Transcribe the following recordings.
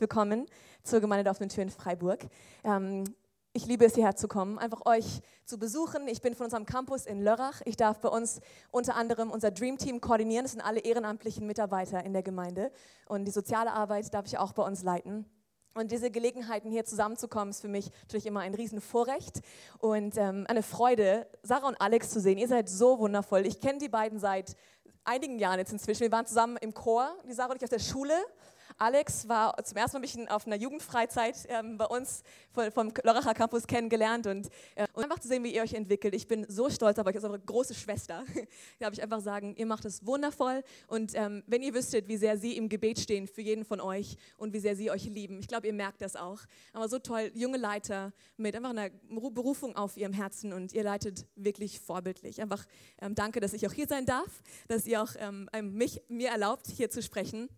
Willkommen zur Gemeinde der offenen Tür in Freiburg. Ähm, ich liebe es, hierher zu kommen, einfach euch zu besuchen. Ich bin von unserem Campus in Lörrach. Ich darf bei uns unter anderem unser Dream Team koordinieren. Das sind alle ehrenamtlichen Mitarbeiter in der Gemeinde. Und die soziale Arbeit darf ich auch bei uns leiten. Und diese Gelegenheiten, hier zusammenzukommen, ist für mich natürlich immer ein Riesenvorrecht und ähm, eine Freude, Sarah und Alex zu sehen. Ihr seid so wundervoll. Ich kenne die beiden seit einigen Jahren jetzt inzwischen. Wir waren zusammen im Chor, die Sarah und ich auf der Schule Alex war zum ersten Mal bisschen auf einer Jugendfreizeit ähm, bei uns vom Loracher Campus kennengelernt und, äh, und, einfach zu sehen, wie ihr euch entwickelt. Ich bin so stolz auf euch, als eure große Schwester. da darf ich einfach sagen, ihr macht es wundervoll und ähm, wenn ihr wüsstet, wie sehr sie im Gebet stehen für jeden von euch und wie sehr sie euch lieben, ich glaube, ihr merkt das auch. Aber so toll, junge Leiter mit einfach einer Berufung auf ihrem Herzen und ihr leitet wirklich vorbildlich. Einfach ähm, danke, dass ich auch hier sein darf, dass ihr auch ähm, mich, mir erlaubt, hier zu sprechen.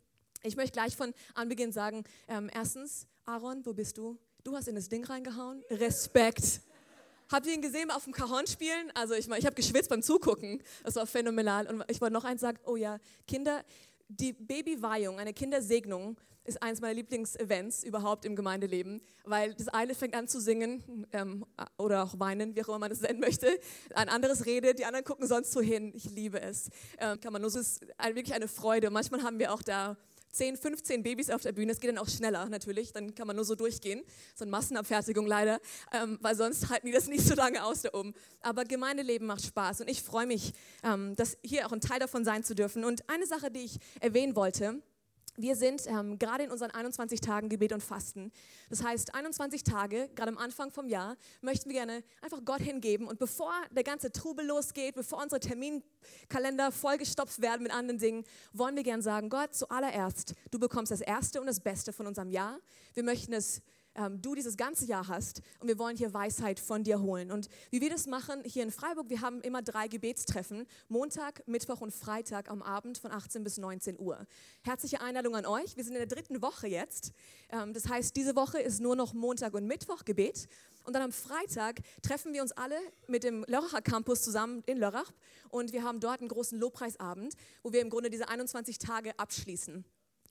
Ich möchte gleich von Anbeginn sagen, ähm, erstens, Aaron, wo bist du? Du hast in das Ding reingehauen. Respekt. Habt ihr ihn gesehen auf dem Cajon spielen? Also ich, ich habe geschwitzt beim Zugucken. Das war phänomenal. Und ich wollte noch eins sagen, oh ja, Kinder, die Babyweihung, eine Kindersegnung, ist eines meiner Lieblingsevents überhaupt im Gemeindeleben, weil das eine fängt an zu singen ähm, oder auch weinen, wie auch immer man es nennen möchte. Ein anderes redet, die anderen gucken sonst so hin. Ich liebe es. Ähm, kann man nur, es ist wirklich eine Freude. Manchmal haben wir auch da 10, 15 Babys auf der Bühne. Es geht dann auch schneller natürlich, dann kann man nur so durchgehen. So eine Massenabfertigung leider, ähm, weil sonst halten die das nicht so lange aus da oben. Aber Gemeindeleben macht Spaß und ich freue mich, ähm, dass hier auch ein Teil davon sein zu dürfen. Und eine Sache, die ich erwähnen wollte, wir sind ähm, gerade in unseren 21 Tagen Gebet und Fasten. Das heißt, 21 Tage, gerade am Anfang vom Jahr, möchten wir gerne einfach Gott hingeben. Und bevor der ganze Trubel losgeht, bevor unsere Terminkalender vollgestopft werden mit anderen Dingen, wollen wir gerne sagen, Gott, zuallererst, du bekommst das Erste und das Beste von unserem Jahr. Wir möchten es ähm, du dieses ganze Jahr hast und wir wollen hier Weisheit von dir holen. Und wie wir das machen hier in Freiburg, wir haben immer drei Gebetstreffen, Montag, Mittwoch und Freitag am Abend von 18 bis 19 Uhr. Herzliche Einladung an euch. Wir sind in der dritten Woche jetzt. Ähm, das heißt, diese Woche ist nur noch Montag und Mittwoch Gebet. Und dann am Freitag treffen wir uns alle mit dem Lörracher Campus zusammen in Lörrach und wir haben dort einen großen Lobpreisabend, wo wir im Grunde diese 21 Tage abschließen.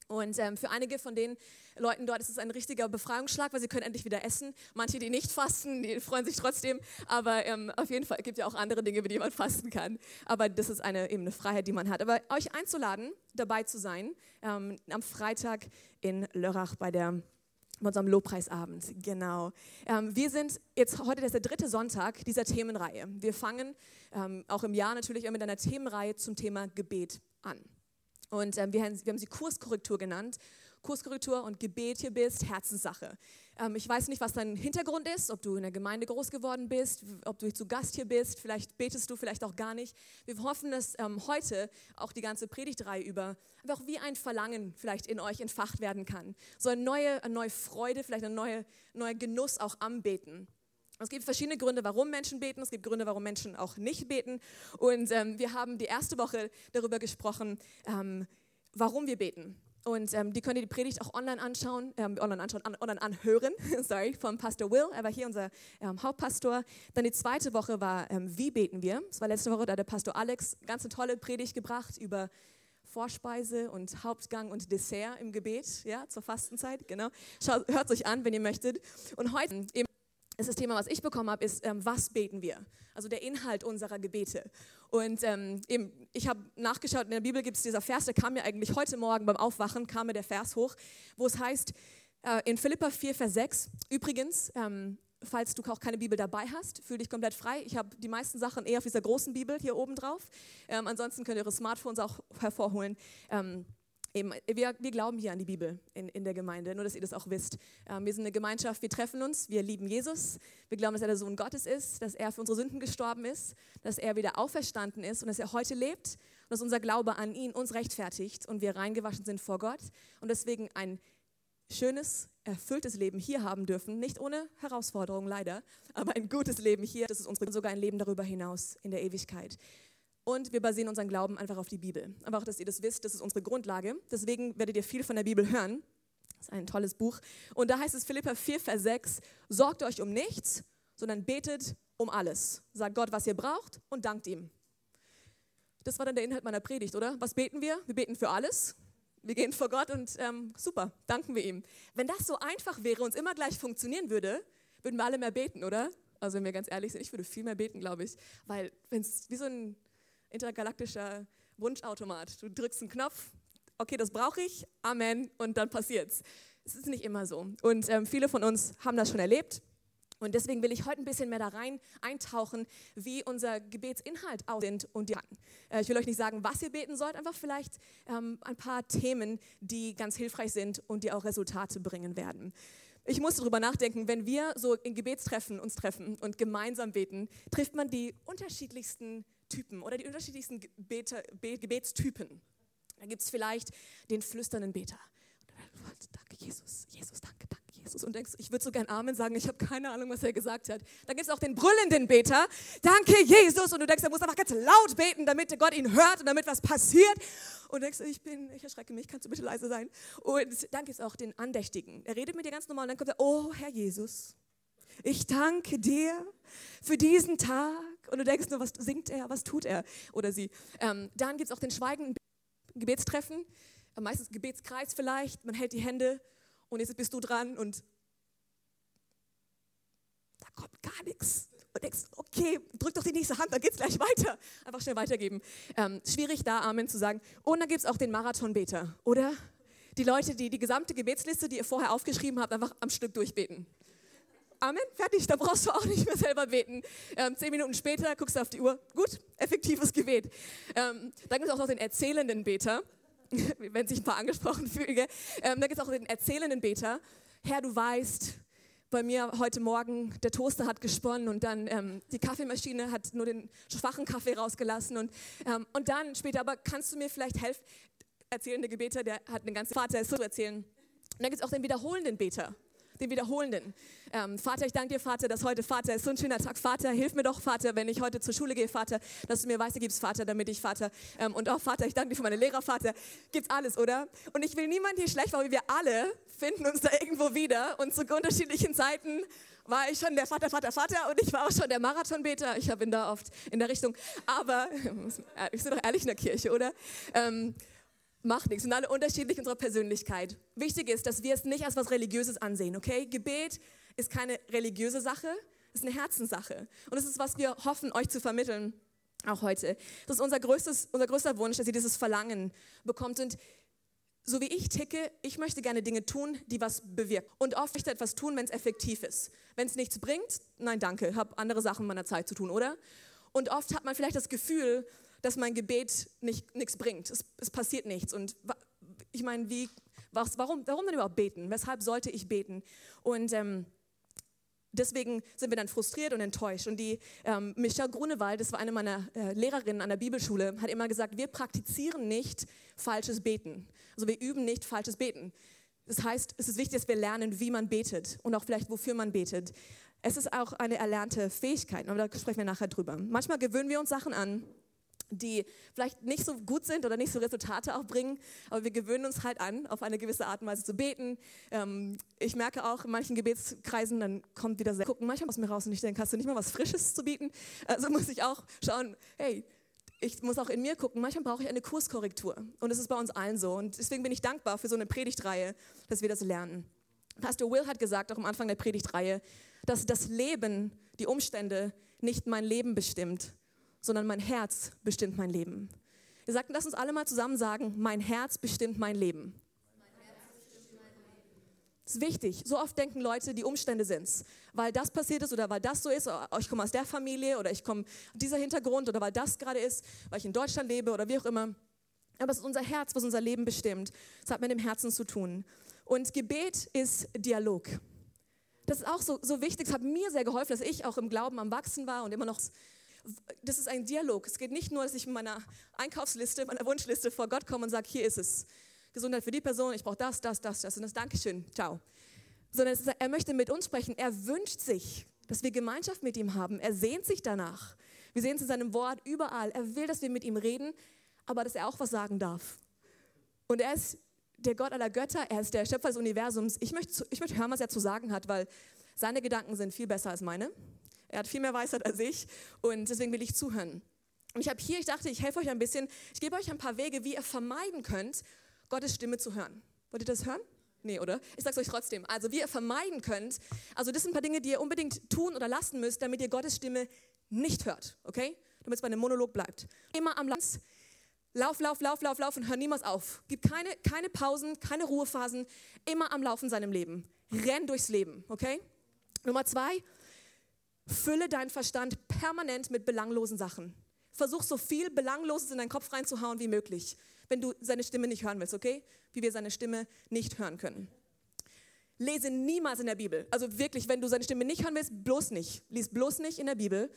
Und ähm, für einige von den Leuten dort ist es ein richtiger Befreiungsschlag, weil sie können endlich wieder essen. Manche, die nicht fasten, die freuen sich trotzdem. Aber ähm, auf jeden Fall gibt es ja auch andere Dinge, über die man fasten kann. Aber das ist eine, eben eine Freiheit, die man hat. Aber euch einzuladen, dabei zu sein, ähm, am Freitag in Lörrach bei der unserem Lobpreisabend, genau. Ähm, wir sind jetzt heute, das der dritte Sonntag dieser Themenreihe. Wir fangen ähm, auch im Jahr natürlich mit einer Themenreihe zum Thema Gebet an. Und ähm, wir, haben, wir, haben, sie Kurskorrektur genannt. Kurskorrektur und Gebet hier bist, Herzenssache. Ähm, ich weiß nicht, was dein Hintergrund ist, ob du in der Gemeinde groß geworden bist, ob du zu Gast hier bist, vielleicht betest du, vielleicht auch gar nicht. Wir hoffen, dass ähm, heute auch die ganze Predigtreihe über einfach wie ein Verlangen vielleicht in euch entfacht werden kann. So eine neue, eine neue Freude, vielleicht ein neue, neuer Genuss auch am Beten. Es gibt verschiedene Gründe, warum Menschen beten. Es gibt Gründe, warum Menschen auch nicht beten. Und ähm, wir haben die erste Woche darüber gesprochen, ähm, warum wir beten. Und ähm, die könnt ihr die Predigt auch online anschauen, ähm, online anschauen, an, online anhören, sorry, vom Pastor Will. Er war hier unser ähm, Hauptpastor. Dann die zweite Woche war, ähm, wie beten wir? Das war letzte Woche, da hat der Pastor Alex ganz eine tolle Predigt gebracht über Vorspeise und Hauptgang und Dessert im Gebet, ja, zur Fastenzeit, genau. Schaut, hört es euch an, wenn ihr möchtet. Und heute eben ist das Thema, was ich bekommen habe, ist, ähm, was beten wir? Also der Inhalt unserer Gebete. Und ähm, eben, ich habe nachgeschaut, in der Bibel gibt es dieser Vers, der kam mir eigentlich heute Morgen beim Aufwachen, kam mir der Vers hoch, wo es heißt, äh, in Philippa 4, Vers 6, übrigens, ähm, falls du auch keine Bibel dabei hast, fühl dich komplett frei. Ich habe die meisten Sachen eher auf dieser großen Bibel hier oben drauf. Ähm, ansonsten könnt ihr eure Smartphones auch hervorholen. Eben, wir, wir, glauben hier an die Bibel in, in, der Gemeinde, nur dass ihr das auch wisst. Ähm, wir sind eine Gemeinschaft, wir treffen uns, wir lieben Jesus, wir glauben, dass er der Sohn Gottes ist, dass er für unsere Sünden gestorben ist, dass er wieder auferstanden ist und dass er heute lebt und dass unser Glaube an ihn uns rechtfertigt und wir reingewaschen sind vor Gott und deswegen ein schönes, erfülltes Leben hier haben dürfen, nicht ohne Herausforderungen leider, aber ein gutes Leben hier, das ist unsere, sogar ein Leben darüber hinaus in der Ewigkeit. Und wir basieren unseren Glauben einfach auf die Bibel. Aber auch, dass ihr das wisst, das ist unsere Grundlage. Deswegen werdet ihr viel von der Bibel hören. Das ist ein tolles Buch. Und da heißt es Philippa 4, Vers 6, sorgt euch um nichts, sondern betet um alles. Sagt Gott, was ihr braucht und dankt ihm. Das war dann der Inhalt meiner Predigt, oder? Was beten wir? Wir beten für alles. Wir gehen vor Gott und ähm, super, danken wir ihm. Wenn das so einfach wäre und es immer gleich funktionieren würde, würden wir alle mehr beten, oder? Also wenn wir ganz ehrlich sind, ich würde viel mehr beten, glaube ich. Weil wenn es wie so ein intergalaktischer Wunschautomat, du drückst einen Knopf, okay, das brauche ich, Amen, und dann passiert's. Es ist nicht immer so. Und ähm, viele von uns haben das schon erlebt. Und deswegen will ich heute ein bisschen mehr da rein eintauchen, wie unser Gebetsinhalt aussieht und die äh, Ich will euch nicht sagen, was ihr beten sollt, einfach vielleicht ähm, ein paar Themen, die ganz hilfreich sind und die auch Resultate bringen werden. Ich musste darüber nachdenken, wenn wir so in Gebetstreffen uns treffen und gemeinsam beten, trifft man die unterschiedlichsten Typen oder die unterschiedlichsten Gebete, Gebetstypen. Da gibt es vielleicht den flüsternden Beter. Danke, Jesus. Jesus, danke, danke. Jesus und denkst, ich würde so gern Amen sagen, ich habe keine Ahnung, was er gesagt hat. Dann gibt es auch den brüllenden Beter, danke Jesus und du denkst, er muss einfach ganz laut beten, damit Gott ihn hört und damit was passiert. Und denkst, ich bin, ich erschrecke mich, kannst du bitte leise sein? Und dann gibt es auch den Andächtigen. Er redet mit dir ganz normal und dann kommt er, oh Herr Jesus, ich danke dir für diesen Tag. Und du denkst nur, was singt er, was tut er oder sie. Ähm, dann gibt es auch den schweigenden Gebetstreffen, meistens Gebetskreis vielleicht, man hält die Hände und jetzt bist du dran und da kommt gar nichts. Und denkst, okay, drück doch die nächste Hand, dann geht's gleich weiter. Einfach schnell weitergeben. Ähm, schwierig da Amen zu sagen. Und dann gibt es auch den Marathonbeter, oder? Die Leute, die die gesamte Gebetsliste, die ihr vorher aufgeschrieben habt, einfach am Stück durchbeten. Amen, fertig, da brauchst du auch nicht mehr selber beten. Ähm, zehn Minuten später guckst du auf die Uhr, gut, effektives Gebet. Ähm, dann gibt es auch noch den erzählenden Beter. wenn sich ein paar angesprochen fühlen. Ähm, da gibt es auch den erzählenden Beter. Herr, du weißt, bei mir heute Morgen, der Toaster hat gesponnen und dann ähm, die Kaffeemaschine hat nur den schwachen Kaffee rausgelassen und, ähm, und dann später, aber kannst du mir vielleicht helfen? Erzählende Gebeter, der hat eine ganze Vater zu erzählen. Und dann gibt es auch den wiederholenden Beter den Wiederholenden. Ähm, Vater, ich danke dir, Vater, dass heute Vater ist so ein schöner Tag. Vater, hilf mir doch, Vater, wenn ich heute zur Schule gehe, Vater, dass du mir Weiße gibst, Vater, damit ich, Vater, ähm, und auch Vater, ich danke dir für meine Lehrer, Vater, gibt's alles, oder? Und ich will niemand hier schlecht, weil wir alle finden uns da irgendwo wieder und zu unterschiedlichen Zeiten war ich schon der Vater, Vater, Vater und ich war auch schon der Marathonbeter. Ich ihn da oft in der Richtung. Aber, ich bin doch ehrlich in der Kirche, oder? Ähm, macht nichts. Und alle unterschiedlich in unserer Persönlichkeit. Wichtig ist, dass wir es nicht als was Religiöses ansehen, okay? Gebet ist keine religiöse Sache, ist eine Herzenssache. Und es ist, was wir hoffen, euch zu vermitteln, auch heute. Das ist unser, größtes, unser größter Wunsch, dass ihr dieses Verlangen bekommt. Und so wie ich ticke, ich möchte gerne Dinge tun, die was bewirken. Und oft möchte ich etwas tun, wenn es effektiv ist. Wenn es nichts bringt, nein, danke, habe andere Sachen meiner Zeit zu tun, oder? Und oft hat man vielleicht das Gefühl, dass mein Gebet nichts bringt. Es, es, passiert nichts. Und ich meine, wie, was, warum, warum denn überhaupt beten? Weshalb sollte ich beten? Und ähm, deswegen sind wir dann frustriert und enttäuscht. Und die ähm, Michelle Grunewald, das war eine meiner äh, Lehrerinnen an der Bibelschule, hat immer gesagt, wir praktizieren nicht falsches Beten. Also wir üben nicht falsches Beten. Das heißt, es ist wichtig, dass wir lernen, wie man betet und auch vielleicht, wofür man betet. Es ist auch eine erlernte Fähigkeit, aber da sprechen wir nachher drüber. Manchmal gewöhnen wir uns Sachen an, die vielleicht nicht so gut sind oder nicht so Resultate auch bringen, aber wir gewöhnen uns halt an, auf eine gewisse Art und Weise zu beten. Ähm, ich merke auch in manchen Gebetskreisen, dann kommt wieder sehr gucken manchmal aus mir raus und ich denke, hast du nicht mal was Frisches zu bieten? Also muss ich auch schauen, hey, ich muss auch in mir gucken, manchmal brauche ich eine Kurskorrektur und es ist bei uns allen so und deswegen bin ich dankbar für so eine Predigtreihe, dass wir das lernen. Pastor Will hat gesagt, auch am Anfang der Predigtreihe, dass das Leben, die Umstände nicht mein Leben bestimmt, sondern mein Herz bestimmt mein Leben. Wir sagten, lass uns alle mal zusammen sagen, mein Herz bestimmt mein Leben. Das ist wichtig. So oft denken Leute, die Umstände sind es. Weil das passiert ist oder weil das so ist, oder ich komme aus der Familie oder ich komme dieser Hintergrund oder weil das gerade ist, weil ich in Deutschland lebe oder wie auch immer. Aber es ist unser Herz, was unser Leben bestimmt. Es hat mit dem Herzen zu tun. Und Gebet ist Dialog. Das ist auch so, so wichtig. Es hat mir sehr geholfen, dass ich auch im Glauben am Wachsen war und immer noch das ist ein Dialog. Es geht nicht nur, dass ich mit meiner Einkaufsliste, meiner Wunschliste vor Gott komme und sage, hier ist es. Gesundheit für die Person, ich brauche das, das, das, das und das Dankeschön, ciao. Sondern ist, er möchte mit uns sprechen. Er wünscht sich, dass wir Gemeinschaft mit ihm haben. Er sehnt sich danach. Wir sehen es in seinem Wort überall. Er will, dass wir mit ihm reden, aber dass er auch was sagen darf. Und er ist der Gott aller Götter, er ist der Schöpfer des Universums. Ich möchte, ich möchte hören, was er zu sagen hat, weil seine Gedanken sind viel besser als meine. Er hat viel mehr Weisheit als ich und deswegen will ich zuhören. Und ich habe hier, ich dachte, ich helfe euch ein bisschen, ich gebe euch ein paar Wege, wie ihr vermeiden könnt, Gottes Stimme zu hören. Wollt ihr das hören? Nee, oder? Ich sag's euch trotzdem. Also, wie ihr vermeiden könnt, also das sind ein paar Dinge, die ihr unbedingt tun oder lassen müsst, damit ihr Gottes Stimme nicht hört, okay? Damit es bei einem Monolog bleibt. Immer am Land. Lauf, lauf, lauf, lauf, lauf und hör niemals auf. Gib keine, keine Pausen, keine Ruhephasen. Immer am Laufen in seinem Leben. Renn durchs Leben, okay? Nummer zwei, fülle deinen Verstand permanent mit belanglosen Sachen. Versuch so viel Belangloses in deinen Kopf reinzuhauen wie möglich, wenn du seine Stimme nicht hören willst, okay? Wie wir seine Stimme nicht hören können. Lese niemals in der Bibel. Also wirklich, wenn du seine Stimme nicht hören willst, bloß nicht. Lies bloß nicht in der Bibel.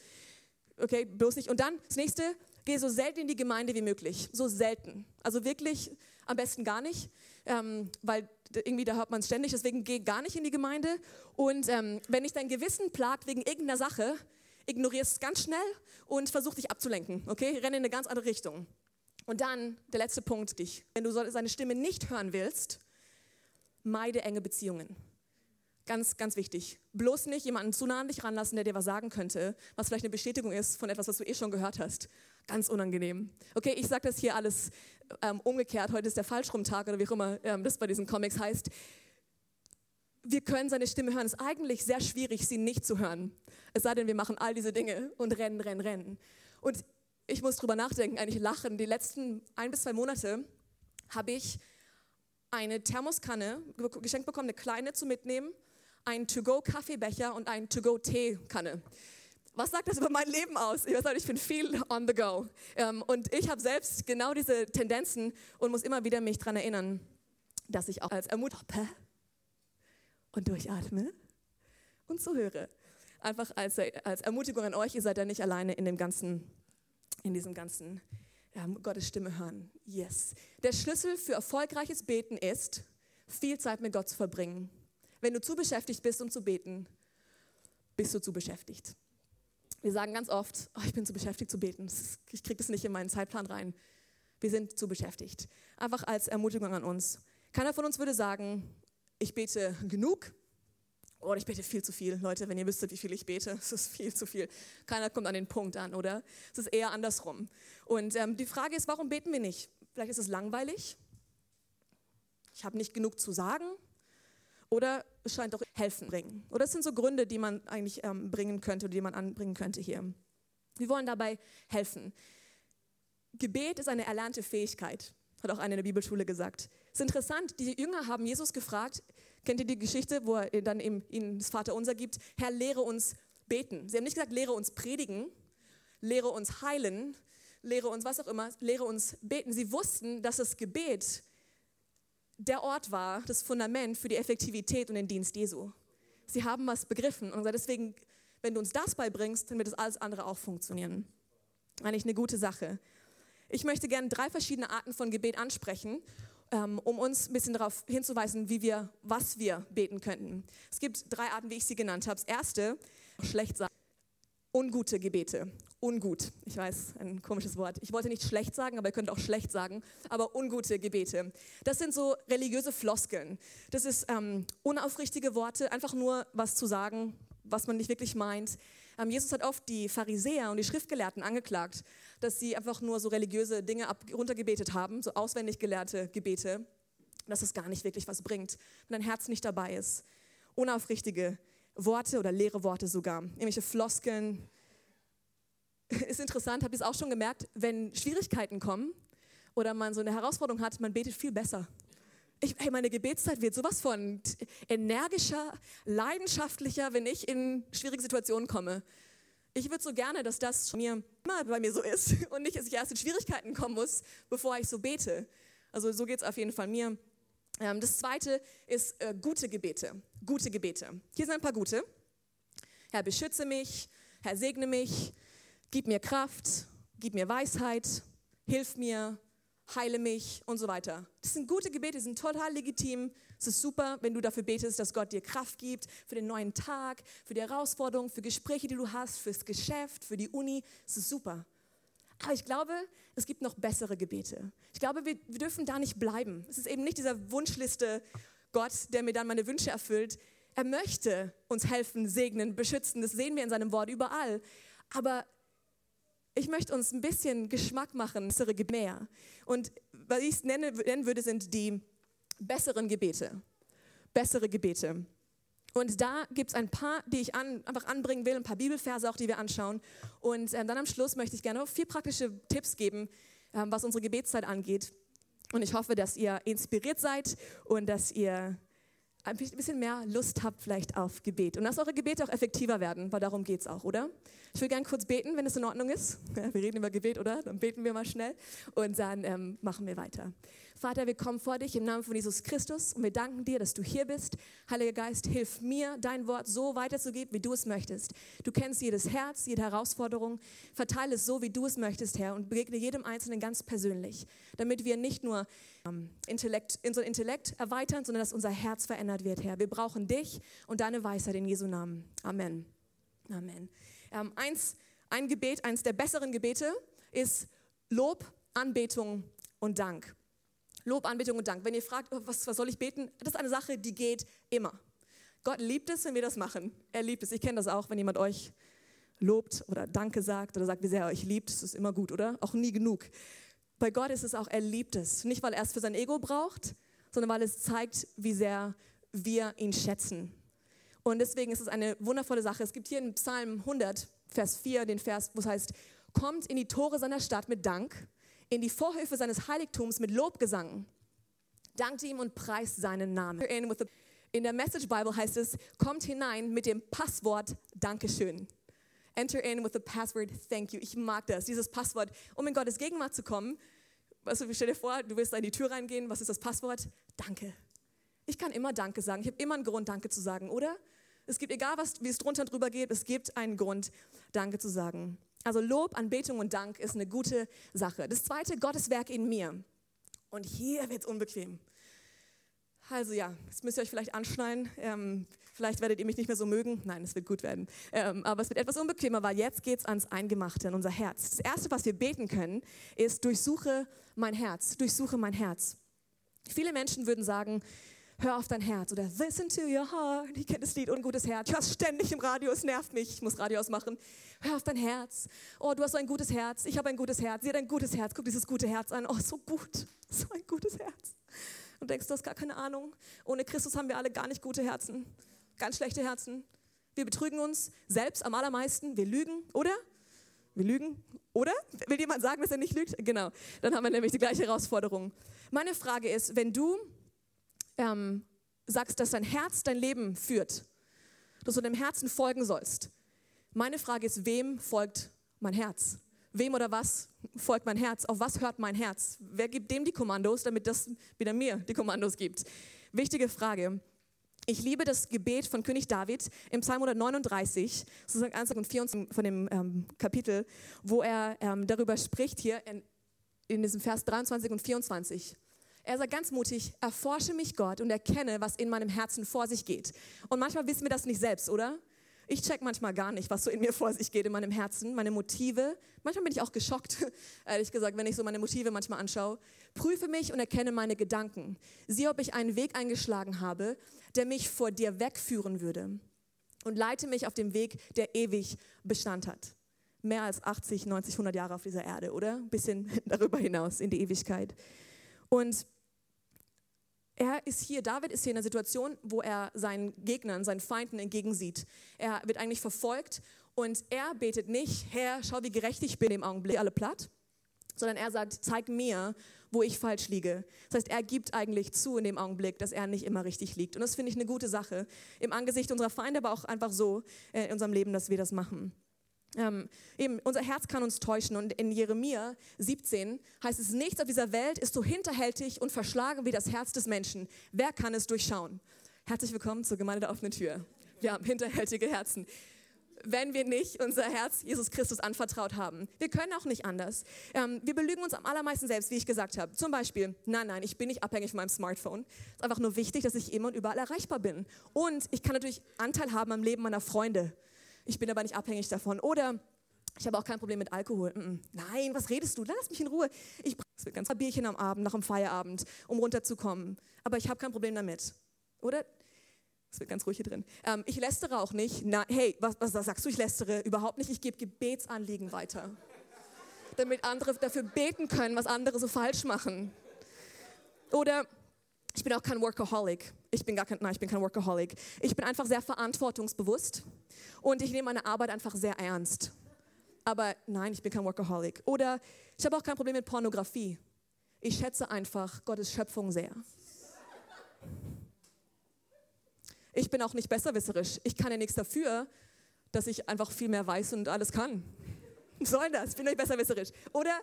Okay, bloß nicht. Und dann das nächste, geh so selten in die Gemeinde wie möglich. So selten. Also wirklich am besten gar nicht, ähm, weil irgendwie da hört man es ständig. Deswegen geh gar nicht in die Gemeinde. Und ähm, wenn dich dein Gewissen plagt wegen irgendeiner Sache, ignorier es ganz schnell und versuch dich abzulenken. Okay, renne in eine ganz andere Richtung. Und dann der letzte Punkt, dich. Wenn du seine Stimme nicht hören willst, meide enge Beziehungen. Ganz, ganz wichtig. Bloß nicht jemanden zu nah an dich ranlassen, der dir was sagen könnte, was vielleicht eine Bestätigung ist von etwas, was du eh schon gehört hast. Ganz unangenehm. Okay, ich sage das hier alles ähm, umgekehrt. Heute ist der Falschrum-Tag oder wie auch immer ähm, das bei diesen Comics heißt. Wir können seine Stimme hören. Es ist eigentlich sehr schwierig, sie nicht zu hören. Es sei denn, wir machen all diese Dinge und rennen, rennen, rennen. Und ich muss drüber nachdenken, eigentlich lachen. Die letzten ein bis zwei Monate habe ich eine Thermoskanne geschenkt bekommen, eine kleine zu mitnehmen einen To-Go-Kaffeebecher und einen To-Go-Teekanne. Was sagt das über mein Leben aus? Ich, weiß ich bin viel on the go. Ähm, und ich habe selbst genau diese Tendenzen und muss immer wieder mich daran erinnern, dass ich auch als Ermutigung und durchatme und zuhöre. Einfach als, als Ermutigung an euch, ihr seid da nicht alleine in dem ganzen, in diesem ganzen ja, Gottes Stimme hören. Yes. Der Schlüssel für erfolgreiches Beten ist, viel Zeit mit Gott zu verbringen. Wenn du zu beschäftigt bist, um zu beten, bist du zu beschäftigt. Wir sagen ganz oft, oh, ich bin zu beschäftigt zu beten. Ich kriege das nicht in meinen Zeitplan rein. Wir sind zu beschäftigt. Einfach als Ermutigung an uns. Keiner von uns würde sagen, ich bete genug oder ich bete viel zu viel. Leute, wenn ihr wüsstet, wie viel ich bete, es ist viel zu viel. Keiner kommt an den Punkt an, oder? Es ist eher andersrum. Und ähm, die Frage ist, warum beten wir nicht? Vielleicht ist es langweilig. Ich habe nicht genug zu sagen. Oder es scheint auch helfen bringen. Oder es sind so Gründe, die man eigentlich ähm, bringen könnte, die man anbringen könnte hier. Wir wollen dabei helfen. Gebet ist eine erlernte Fähigkeit, hat auch eine in der Bibelschule gesagt. Es ist interessant, die Jünger haben Jesus gefragt, kennt ihr die Geschichte, wo er dann eben ihnen das Vaterunser gibt, Herr, lehre uns beten. Sie haben nicht gesagt, lehre uns predigen, lehre uns heilen, lehre uns was auch immer, lehre uns beten. Sie wussten, dass das Gebet der Ort war, das Fundament für die Effektivität und den Dienst Jesu. Sie haben was begriffen und deswegen, wenn du uns das beibringst, dann wird das alles andere auch funktionieren. Eigentlich eine gute Sache. Ich möchte gerne drei verschiedene Arten von Gebet ansprechen, ähm, um uns ein bisschen darauf hinzuweisen, wie wir, was wir beten könnten. Es gibt drei Arten, wie ich sie genannt habe. Das erste, schlecht sagen. Ungute Gebete. Ungut. Ich weiß, ein komisches Wort. Ich wollte nicht schlecht sagen, aber ihr könnt auch schlecht sagen. Aber ungute Gebete. Das sind so religiöse Floskeln. Das ist ähm, unaufrichtige Worte, einfach nur was zu sagen, was man nicht wirklich meint. Ähm, Jesus hat oft die Pharisäer und die Schriftgelehrten angeklagt, dass sie einfach nur so religiöse Dinge ab, runtergebetet haben, so auswendig gelehrte Gebete, dass es gar nicht wirklich was bringt, wenn dein Herz nicht dabei ist. Unaufrichtige Gebete. Worte oder leere Worte sogar, irgendwelche Floskeln. Ist interessant, habe ich es auch schon gemerkt, wenn Schwierigkeiten kommen oder man so eine Herausforderung hat, man betet viel besser. Ich, hey, meine Gebetszeit wird sowas von energischer, leidenschaftlicher, wenn ich in schwierige Situationen komme. Ich würde so gerne, dass das mir immer bei mir so ist und nicht, dass ich erst in Schwierigkeiten kommen muss, bevor ich so bete. Also so geht es auf jeden Fall mir. Ähm, das zweite ist äh, gute Gebete. Gute Gebete. Hier sind ein paar gute. Herr, beschütze mich. Herr, segne mich. Gib mir Kraft. Gib mir Weisheit. Hilf mir. Heile mich und so weiter. Das sind gute Gebete, die sind total legitim. Es ist super, wenn du dafür betest, dass Gott dir Kraft gibt für den neuen Tag, für die Herausforderungen, für Gespräche, die du hast, fürs Geschäft, für die Uni. Es ist super. Aber ich glaube, es gibt noch bessere Gebete. Ich glaube, wir, wir dürfen da nicht bleiben. Es ist eben nicht dieser Wunschliste Gott, der mir dann meine Wünsche erfüllt. Er möchte uns helfen, segnen, beschützen. Das sehen wir in seinem Wort überall. Aber ich möchte uns ein bisschen Geschmack machen, bessere mehr. Und was ich nennen, nennen würde, sind die besseren Gebete. Bessere Gebete. Und da gibt es ein paar, die ich an, einfach anbringen will, ein paar Bibelverse auch, die wir anschauen. Und ähm, dann am Schluss möchte ich gerne vier praktische Tipps geben, ähm, was unsere Gebetszeit angeht. Und ich hoffe, dass ihr inspiriert seid und dass ihr ein bisschen mehr Lust habt vielleicht auf Gebet. Und dass eure Gebete auch effektiver werden, weil darum geht es auch, oder? Ich will gerne kurz beten, wenn es in Ordnung ist. Wir reden über Gebet, oder? Dann beten wir mal schnell und dann ähm, machen wir weiter. Vater, wir kommen vor dich im Namen von Jesus Christus und wir danken dir, dass du hier bist. Heiliger Geist, hilf mir, dein Wort so weiterzugeben, wie du es möchtest. Du kennst jedes Herz, jede Herausforderung. Verteile es so, wie du es möchtest, Herr, und begegne jedem Einzelnen ganz persönlich, damit wir nicht nur ähm, Intellekt, unseren Intellekt erweitern, sondern dass unser Herz verändert wird, Herr. Wir brauchen dich und deine Weisheit in Jesu Namen. Amen. Amen. Ähm, eins, ein Gebet, eins der besseren Gebete ist Lob, Anbetung und Dank. Lob, Anbetung und Dank. Wenn ihr fragt, was, was soll ich beten, das ist eine Sache, die geht immer. Gott liebt es, wenn wir das machen. Er liebt es. Ich kenne das auch, wenn jemand euch lobt oder Danke sagt oder sagt, wie sehr er euch liebt. Das ist immer gut, oder? Auch nie genug. Bei Gott ist es auch, er liebt es. Nicht, weil er es für sein Ego braucht, sondern weil es zeigt, wie sehr wir ihn schätzen. Und deswegen ist es eine wundervolle Sache. Es gibt hier in Psalm 100, Vers 4, den Vers, wo es heißt, kommt in die Tore seiner Stadt mit Dank in die Vorhöfe seines Heiligtums mit Lobgesang. Dankt ihm und preist seinen Namen. In der Message Bible heißt es, kommt hinein mit dem Passwort Dankeschön. Enter in with the password Thank you. Ich mag das, dieses Passwort, um in Gottes Gegenwart zu kommen. Also stell dir vor, du willst da in die Tür reingehen. Was ist das Passwort? Danke. Ich kann immer Danke sagen. Ich habe immer einen Grund, Danke zu sagen, oder? Es gibt, egal was, wie es drunter und drüber geht, es gibt einen Grund, Danke zu sagen. Also Lob, Anbetung und Dank ist eine gute Sache. Das zweite, Gottes Werk in mir. Und hier wird es unbequem. Also ja, jetzt müsst ihr euch vielleicht anschneiden. Ähm, vielleicht werdet ihr mich nicht mehr so mögen. Nein, es wird gut werden. Ähm, aber es wird etwas unbequemer, weil jetzt geht es ans Eingemachte, in unser Herz. Das Erste, was wir beten können, ist, durchsuche mein Herz, durchsuche mein Herz. Viele Menschen würden sagen, hör auf dein Herz oder listen to your heart. Ich kenne das Lied, ungutes Herz. Ich höre es ständig im Radio, es nervt mich. Ich muss Radio ausmachen. Hör auf dein Herz. Oh, du hast so ein gutes Herz. Ich habe ein gutes Herz. Sie hat ein gutes Herz. Guck dieses gute Herz an. Oh, so gut. So ein gutes Herz. Und denkst, du hast gar keine Ahnung. Ohne Christus haben wir alle gar nicht gute Herzen. Ganz schlechte Herzen. Wir betrügen uns selbst am allermeisten. Wir lügen, oder? Wir lügen, oder? Will jemand sagen, dass er nicht lügt? Genau. Dann haben wir nämlich die gleiche Herausforderung. Meine Frage ist, wenn du ähm, sagst, dass dein Herz dein Leben führt, dass du dem Herzen folgen sollst. Meine Frage ist, wem folgt mein Herz? Wem oder was folgt mein Herz? Auf was hört mein Herz? Wer gibt dem die Kommandos, damit das wieder mir die Kommandos gibt? Wichtige Frage. Ich liebe das Gebet von König David im Psalm 139, sozusagen 1 und 24 von dem ähm, Kapitel, wo er ähm, darüber spricht, hier in, in diesem Vers 23 und 24. Er sagt ganz mutig, erforsche mich Gott und erkenne, was in meinem Herzen vor sich geht. Und manchmal wissen wir das nicht selbst, oder? Ich check manchmal gar nicht, was so in mir vor sich geht, in meinem Herzen, meine Motive. Manchmal bin ich auch geschockt, ehrlich gesagt, wenn ich so meine Motive manchmal anschaue. Prüfe mich und erkenne meine Gedanken. Sieh, ob ich einen Weg eingeschlagen habe, der mich vor dir wegführen würde. Und leite mich auf dem Weg, der ewig Bestand hat. Mehr als 80, 90, 100 Jahre auf dieser Erde, oder? Ein bisschen darüber hinaus in die Ewigkeit. Und er ist hier, David ist hier in einer Situation, wo er seinen Gegnern, seinen Feinden entgegensieht. Er wird eigentlich verfolgt und er betet nicht, Herr, schau, wie gerecht ich bin im Augenblick, alle platt, sondern er sagt, zeig mir, wo ich falsch liege. Das heißt, er gibt eigentlich zu in dem Augenblick, dass er nicht immer richtig liegt. Und das finde ich eine gute Sache. Im Angesicht unserer Feinde, aber auch einfach so äh, in unserem Leben, dass wir das machen. Ähm, eben, unser Herz kann uns täuschen und in Jeremia 17 heißt es, nichts auf dieser Welt ist so hinterhältig und verschlagen wie das Herz des Menschen. Wer kann es durchschauen? Herzlich willkommen zur Gemeinde der offenen Tür. Wir haben hinterhältige Herzen. Wenn wir nicht unser Herz Jesus Christus anvertraut haben. Wir können auch nicht anders. Ähm, wir belügen uns am allermeisten selbst, wie ich gesagt habe. Zum Beispiel, nein, nein, ich bin nicht abhängig von meinem Smartphone. Es ist einfach nur wichtig, dass ich immer und überall erreichbar bin. Und ich kann natürlich Anteil haben am Leben meiner Freunde ich bin aber nicht abhängig davon. Oder ich habe auch kein Problem mit Alkohol. Nein, was redest du? Lass mich in Ruhe. Ich brauche ganz ein Bierchen am Abend, nach dem Feierabend, um runterzukommen. Aber ich habe kein Problem damit. Oder? Es wird ganz ruhig hier drin. Ähm, ich lästere auch nicht. Na, hey, was, was sagst du? Ich lästere überhaupt nicht. Ich gebe Gebetsanliegen weiter. Damit andere dafür beten können, was andere so falsch machen. Oder ich bin auch kein Workaholic. Ich bin gar kein, nein, ich bin kein Workaholic. Ich bin einfach sehr verantwortungsbewusst und ich nehme meine Arbeit einfach sehr ernst. Aber nein, ich bin kein Workaholic. Oder ich habe auch kein Problem mit Pornografie. Ich schätze einfach Gottes Schöpfung sehr. Ich bin auch nicht besserwisserisch. Ich kann ja nichts dafür, dass ich einfach viel mehr weiß und alles kann. Soll das? Ich bin nicht besserwisserisch. Oder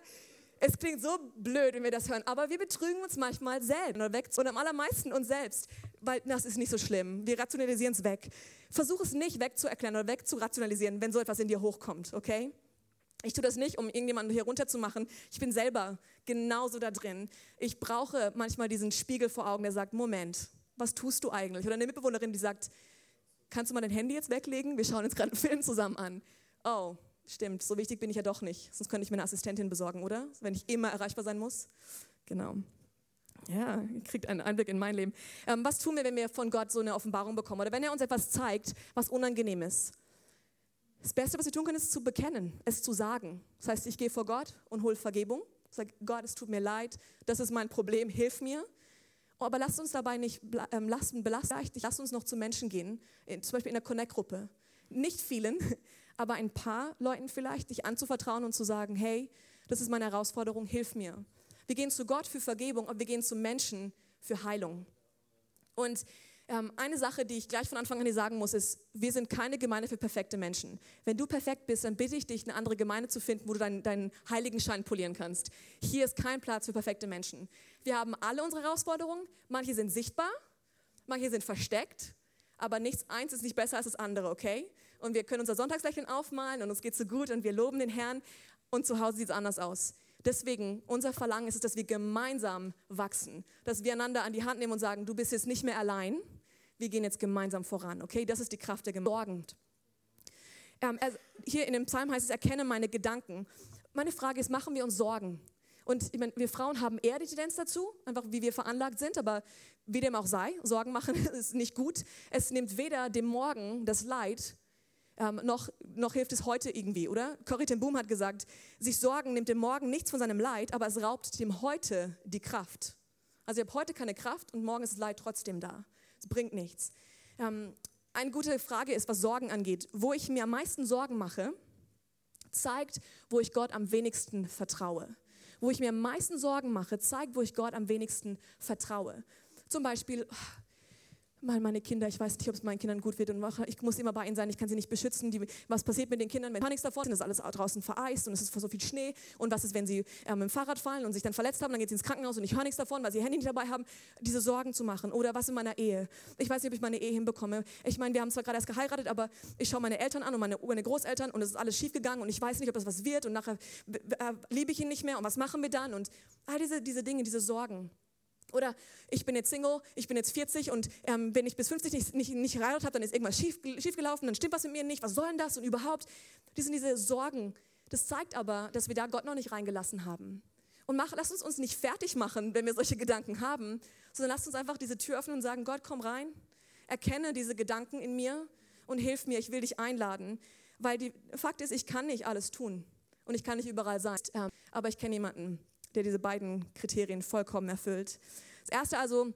es klingt so blöd, wenn wir das hören, aber wir betrügen uns manchmal selbst und am allermeisten uns selbst, weil das ist nicht so schlimm. Wir rationalisieren es weg. Versuch es nicht wegzuerklären oder wegzurationalisieren, wenn so etwas in dir hochkommt, okay? Ich tue das nicht, um irgendjemanden hier runterzumachen. Ich bin selber genauso da drin. Ich brauche manchmal diesen Spiegel vor Augen, der sagt, Moment, was tust du eigentlich? Oder eine Mitbewohnerin, die sagt, kannst du mal dein Handy jetzt weglegen? Wir schauen jetzt gerade einen Film zusammen an. Oh, Stimmt, so wichtig bin ich ja doch nicht. Sonst könnte ich mir eine Assistentin besorgen, oder? Wenn ich immer erreichbar sein muss. Genau. Ja, ihr kriegt einen Einblick in mein Leben. Ähm, was tun wir, wenn wir von Gott so eine Offenbarung bekommen? Oder wenn er uns etwas zeigt, was unangenehm ist? Das Beste, was wir tun können, ist zu bekennen, es zu sagen. Das heißt, ich gehe vor Gott und hole Vergebung. Sage, Gott, es tut mir leid, das ist mein Problem, hilf mir. Aber lasst uns dabei nicht ähm, lassen, belasten. Lasst uns noch zu Menschen gehen, zum Beispiel in der Connect-Gruppe. Nicht vielen, aber ein paar Leuten vielleicht, dich anzuvertrauen und zu sagen, hey, das ist meine Herausforderung, hilf mir. Wir gehen zu Gott für Vergebung und wir gehen zu Menschen für Heilung. Und ähm, eine Sache, die ich gleich von Anfang an dir sagen muss, ist, wir sind keine Gemeinde für perfekte Menschen. Wenn du perfekt bist, dann bitte ich dich, eine andere Gemeinde zu finden, wo du deinen, deinen Heiligenschein polieren kannst. Hier ist kein Platz für perfekte Menschen. Wir haben alle unsere Herausforderungen. Manche sind sichtbar, manche sind versteckt, aber nichts eins ist nicht besser als das andere, okay? Und wir können unser Sonntagslächeln aufmalen und uns geht so gut und wir loben den Herrn und zu Hause sieht es anders aus. Deswegen, unser Verlangen ist es, dass wir gemeinsam wachsen, dass wir einander an die Hand nehmen und sagen, du bist jetzt nicht mehr allein, wir gehen jetzt gemeinsam voran, okay? Das ist die Kraft der Gemeinde. Ähm, hier in dem Psalm heißt es, erkenne meine Gedanken. Meine Frage ist, machen wir uns Sorgen? Und ich meine, wir Frauen haben eher die Tendenz dazu, einfach wie wir veranlagt sind, aber wie dem auch sei, Sorgen machen ist nicht gut. Es nimmt weder dem Morgen das Leid, ähm, noch, noch hilft es heute irgendwie, oder? Corrie ten Boom hat gesagt, sich Sorgen nimmt dem Morgen nichts von seinem Leid, aber es raubt dem Heute die Kraft. Also ich habe heute keine Kraft und morgen ist das Leid trotzdem da. Es bringt nichts. Ähm, eine gute Frage ist, was Sorgen angeht. Wo ich mir am meisten Sorgen mache, zeigt, wo ich Gott am wenigsten vertraue. Wo ich mir am meisten Sorgen mache, zeigt, wo ich Gott am wenigsten vertraue. Zum Beispiel, mal meine Kinder, ich weiß nicht, ob es meinen Kindern gut wird und ich muss immer bei ihnen sein, ich kann sie nicht beschützen. Die, was passiert mit den Kindern, wenn nichts davon sind, ist alles draußen vereist und es ist so viel Schnee und was ist, wenn sie ähm, im Fahrrad fallen und sich dann verletzt haben, dann geht sie ins Krankenhaus und ich höre nichts davon, weil sie ihr Handy nicht dabei haben, diese Sorgen zu machen oder was in meiner Ehe. Ich weiß nicht, ob ich meine Ehe hinbekomme. Ich meine, wir haben zwar gerade erst geheiratet, aber ich schaue meine Eltern an und meine, meine Großeltern und es ist alles schief gegangen und ich weiß nicht, ob das was wird und nachher äh, liebe ich ihn nicht mehr und was machen wir dann und all diese, diese Dinge, diese Sorgen. Oder ich bin jetzt Single, ich bin jetzt 40 und ähm, wenn ich bis 50 nicht, nicht, nicht geheiratet habe, dann ist irgendwas schief, schief dann stimmt was mit mir nicht, was soll denn das und überhaupt. Die sind diese Sorgen. Das zeigt aber, dass wir da Gott noch nicht reingelassen haben. Und mach, lass uns uns nicht fertig machen, wenn wir solche Gedanken haben, sondern lass uns einfach diese Tür öffnen und sagen, Gott, komm rein, erkenne diese Gedanken in mir und hilf mir, ich will dich einladen. Weil der Fakt ist, ich kann nicht alles tun und ich kann nicht überall sein. Ähm, aber ich kenne jemanden, der diese beiden Kriterien vollkommen erfüllt. Das erste also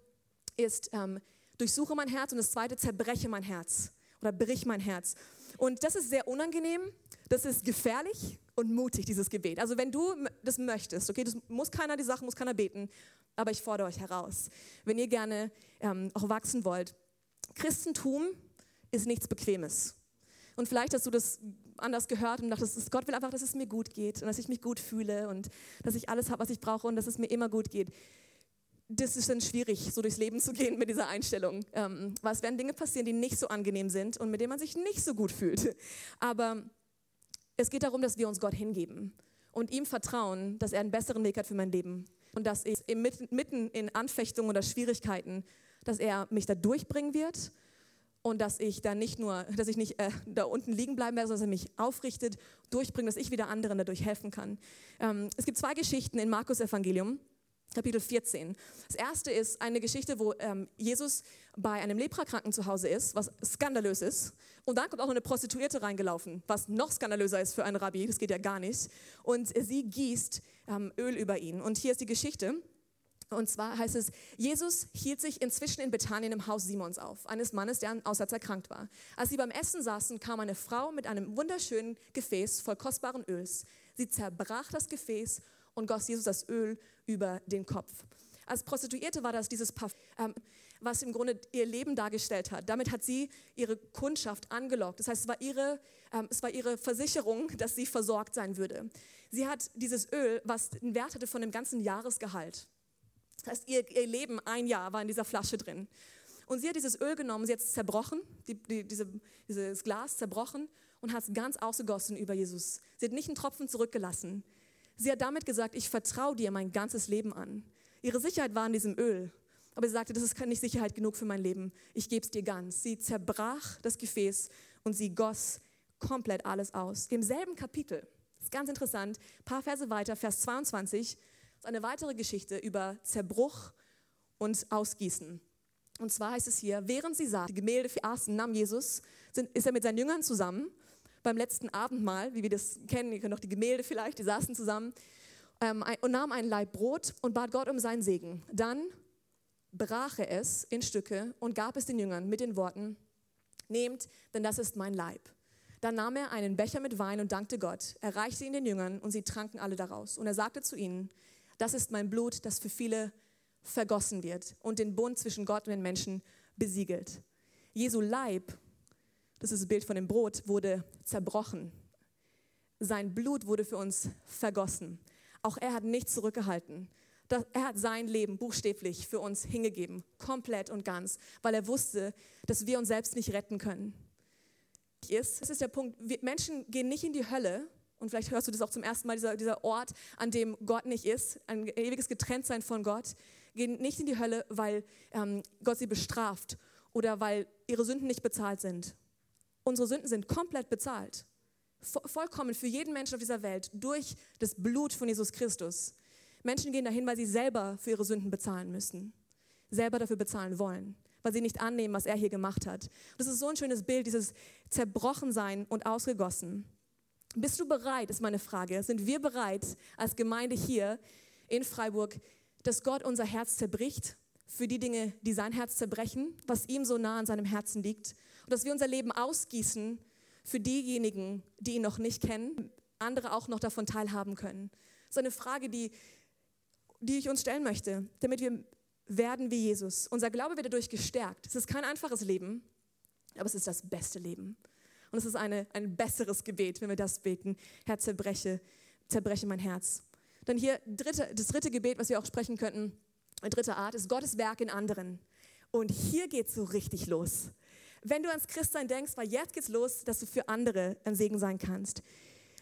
ist, ähm, durchsuche mein Herz und das zweite, zerbreche mein Herz oder brich mein Herz. Und das ist sehr unangenehm, das ist gefährlich und mutig, dieses Gebet. Also wenn du das möchtest, okay, das muss keiner, die Sache muss keiner beten, aber ich fordere euch heraus, wenn ihr gerne ähm, auch wachsen wollt. Christentum ist nichts Bequemes. Und vielleicht hast du das anders gehört und dachtest, Gott will einfach, dass es mir gut geht und dass ich mich gut fühle und dass ich alles habe, was ich brauche und dass es mir immer gut geht. Das ist dann schwierig, so durchs Leben zu gehen mit dieser Einstellung. Ähm, weil es werden Dinge passieren, die nicht so angenehm sind und mit denen man sich nicht so gut fühlt. Aber es geht darum, dass wir uns Gott hingeben und ihm vertrauen, dass er einen besseren Weg hat für mein Leben und dass ich mitten in Anfechtungen oder Schwierigkeiten, dass er mich da durchbringen wird und dass ich da nicht nur, dass ich nicht äh, da unten liegen bleiben werde, sondern dass er mich aufrichtet, durchbringt, dass ich wieder anderen dadurch helfen kann. Ähm, es gibt zwei Geschichten in Markus Evangelium. Kapitel 14. Das erste ist eine Geschichte, wo ähm, Jesus bei einem Leprakranken zu Hause ist, was skandalös ist. Und dann kommt auch noch eine Prostituierte reingelaufen, was noch skandalöser ist für einen Rabbi, das geht ja gar nicht. Und sie gießt ähm, Öl über ihn. Und hier ist die Geschichte. Und zwar heißt es, Jesus hielt sich inzwischen in Bethanien im Haus Simons auf, eines Mannes, der an Aussatz erkrankt war. Als sie beim Essen saßen, kam eine Frau mit einem wunderschönen Gefäß voll kostbaren Öls. Sie zerbrach das Gefäß und goss Jesus das Öl über den Kopf. Als Prostituierte war das dieses Parfum, ähm, was im Grunde ihr Leben dargestellt hat. Damit hat sie ihre Kundschaft angelockt. Das heißt, es war ihre, ähm, es war ihre Versicherung, dass sie versorgt sein würde. Sie hat dieses Öl, was einen Wert hatte von dem ganzen Jahresgehalt. Das heißt, ihr, ihr Leben, ein Jahr, war in dieser Flasche drin. Und sie hat dieses Öl genommen, sie hat es zerbrochen, die, die, diese, dieses Glas zerbrochen und hat es ganz ausgegossen über Jesus. Sie hat nicht einen Tropfen zurückgelassen. Sie hat damit gesagt, ich vertraue dir mein ganzes Leben an. Ihre Sicherheit war in diesem Öl. Aber sie sagte, das ist nicht Sicherheit genug für mein Leben. Ich gebe es dir ganz. Sie zerbrach das Gefäß und sie goss komplett alles aus. Im selben Kapitel, das ist ganz interessant, ein paar Verse weiter, Vers 22, ist eine weitere Geschichte über Zerbruch und Ausgießen. Und zwar heißt es hier, während sie sah, die Gemälde für aßen, nahm Jesus, sind, ist er mit seinen Jüngern zusammen beim letzten Abendmahl, wie wir das kennen, ihr könnt auch die Gemälde vielleicht, die saßen zusammen, ähm, und nahm ein Leib Brot und bat Gott um seinen Segen. Dann brach er es in Stücke und gab es den Jüngern mit den Worten, nehmt, denn das ist mein Leib. Dann nahm er einen Becher mit Wein und dankte Gott. Er reichte ihn den Jüngern und sie tranken alle daraus. Und er sagte zu ihnen, das ist mein Blut, das für viele vergossen wird und den Bund zwischen Gott und den Menschen besiegelt. Jesu Leib, das ist das Bild von dem Brot, wurde zerbrochen. Sein Blut wurde für uns vergossen. Auch er hat nichts zurückgehalten. Er hat sein Leben buchstäblich für uns hingegeben, komplett und ganz, weil er wusste, dass wir uns selbst nicht retten können. Das ist der Punkt. Menschen gehen nicht in die Hölle, und vielleicht hörst du das auch zum ersten Mal, dieser, dieser Ort, an dem Gott nicht ist, ein ewiges Getrenntsein von Gott, gehen nicht in die Hölle, weil ähm, Gott sie bestraft oder weil ihre Sünden nicht bezahlt sind. Unsere Sünden sind komplett bezahlt vollkommen für jeden Menschen auf dieser Welt durch das Blut von Jesus Christus. Menschen gehen dahin, weil sie selber für ihre Sünden bezahlen müssen, selber dafür bezahlen wollen, weil sie nicht annehmen, was er hier gemacht hat. Das ist so ein schönes Bild, dieses Zerbrochensein und ausgegossen. Bist du bereit, ist meine Frage. Sind wir bereit als Gemeinde hier in Freiburg, dass Gott unser Herz zerbricht für die Dinge, die sein Herz zerbrechen, was ihm so nah an seinem Herzen liegt? Und dass wir unser Leben ausgießen für diejenigen, die ihn noch nicht kennen, andere auch noch davon teilhaben können. So eine Frage, die, die ich uns stellen möchte, damit wir werden wie Jesus. Unser Glaube wird dadurch gestärkt. Es ist kein einfaches Leben, aber es ist das beste Leben. Und es ist eine, ein besseres Gebet, wenn wir das beten. Herr, zerbreche, zerbreche mein Herz. Dann hier dritte, das dritte Gebet, was wir auch sprechen könnten, eine dritte Art, ist Gottes Werk in anderen. Und hier geht es so richtig los wenn du ans Christsein denkst, weil jetzt geht's los, dass du für andere ein Segen sein kannst.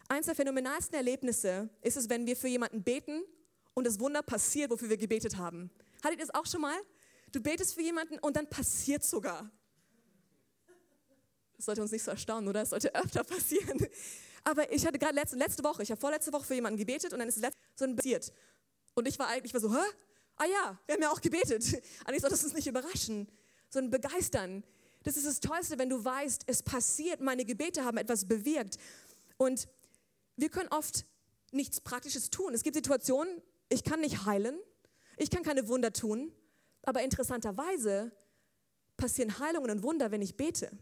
Eins der phänomenalsten Erlebnisse ist es, wenn wir für jemanden beten und das Wunder passiert, wofür wir gebetet haben. Hattet ihr das auch schon mal? Du betest für jemanden und dann passiert sogar. Das sollte uns nicht so erstaunen, oder? Das sollte öfter passieren. Aber ich hatte gerade letzte, letzte Woche, ich habe vorletzte Woche für jemanden gebetet und dann ist es so ein passiert. Und ich war eigentlich war so, hä? Ah ja, wir haben ja auch gebetet. Eigentlich sollte es uns nicht überraschen, sondern begeistern. Das ist das Tollste, wenn du weißt, es passiert, meine Gebete haben etwas bewirkt. Und wir können oft nichts Praktisches tun. Es gibt Situationen, ich kann nicht heilen, ich kann keine Wunder tun, aber interessanterweise passieren Heilungen und Wunder, wenn ich bete.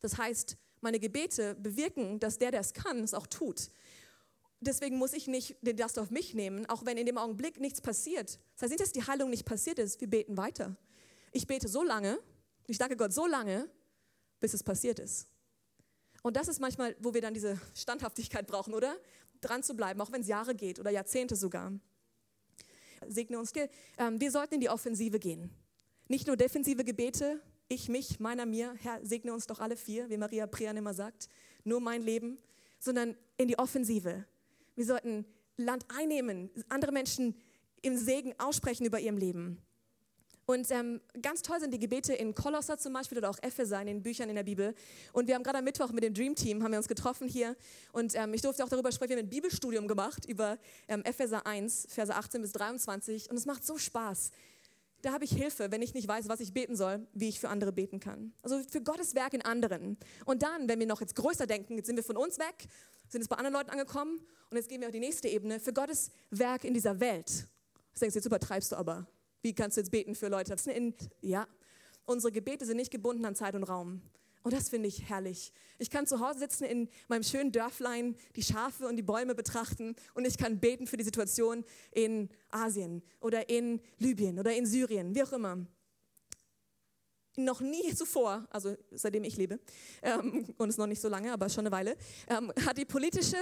Das heißt, meine Gebete bewirken, dass der, der es kann, es auch tut. Deswegen muss ich nicht den Last auf mich nehmen, auch wenn in dem Augenblick nichts passiert. Das heißt nicht, dass die Heilung nicht passiert ist, wir beten weiter. Ich bete so lange, ich danke Gott so lange, bis es passiert ist. Und das ist manchmal, wo wir dann diese Standhaftigkeit brauchen, oder? Dran zu bleiben, auch wenn es Jahre geht oder Jahrzehnte sogar. Segne uns. Ähm, wir sollten in die Offensive gehen. Nicht nur defensive Gebete, ich, mich, meiner, mir, Herr, segne uns doch alle vier, wie Maria Prian immer sagt, nur mein Leben, sondern in die Offensive. Wir sollten Land einnehmen, andere Menschen im Segen aussprechen über ihrem Leben. Und ähm, ganz toll sind die Gebete in Kolosser zum Beispiel oder auch Epheser in den Büchern in der Bibel. Und wir haben gerade am Mittwoch mit dem Dream Team haben wir uns getroffen hier und ähm, ich durfte auch darüber sprechen. Wir haben ein Bibelstudium gemacht über ähm, Epheser 1, Verse 18 bis 23 und es macht so Spaß. Da habe ich Hilfe, wenn ich nicht weiß, was ich beten soll, wie ich für andere beten kann. Also für Gottes Werk in anderen. Und dann, wenn wir noch jetzt größer denken, jetzt sind wir von uns weg, sind jetzt bei anderen Leuten angekommen und jetzt gehen wir auf die nächste Ebene, für Gottes Werk in dieser Welt. Du denkst, jetzt übertreibst du aber. Wie kannst du jetzt beten für Leute? Ja, unsere Gebete sind nicht gebunden an Zeit und Raum. Und das finde ich herrlich. Ich kann zu Hause sitzen in meinem schönen Dörflein, die Schafe und die Bäume betrachten und ich kann beten für die Situation in Asien oder in Libyen oder in Syrien, wie auch immer. Noch nie zuvor, also seitdem ich lebe, ähm, und es noch nicht so lange, aber schon eine Weile, ähm, hat die politische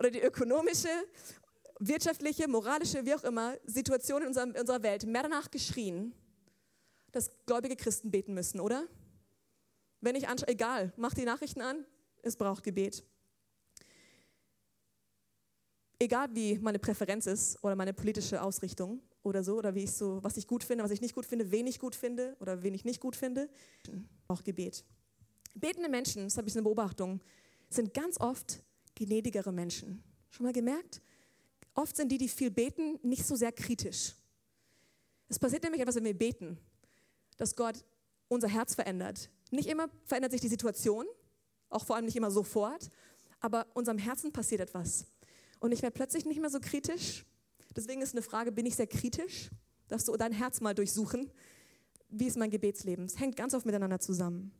oder die ökonomische, wirtschaftliche, moralische, wie auch immer, Situation in unserer, in unserer Welt mehr danach geschrien, dass gläubige Christen beten müssen, oder? Wenn ich anschaue, egal, mach die Nachrichten an, es braucht Gebet. Egal wie meine Präferenz ist oder meine politische Ausrichtung oder so, oder wie ich so, was ich gut finde, was ich nicht gut finde, wen ich gut finde oder wen ich nicht gut finde, braucht Gebet. Betende Menschen, das habe ich eine Beobachtung, sind ganz oft gnädigere Menschen. Schon mal gemerkt? Oft sind die, die viel beten, nicht so sehr kritisch. Es passiert nämlich etwas, wenn wir beten, dass Gott unser Herz verändert. Nicht immer verändert sich die Situation, auch vor allem nicht immer sofort, aber unserem Herzen passiert etwas. Und ich werde plötzlich nicht mehr so kritisch. Deswegen ist eine Frage, bin ich sehr kritisch? Darfst du dein Herz mal durchsuchen? Wie ist mein Gebetsleben? Es hängt ganz oft miteinander zusammen.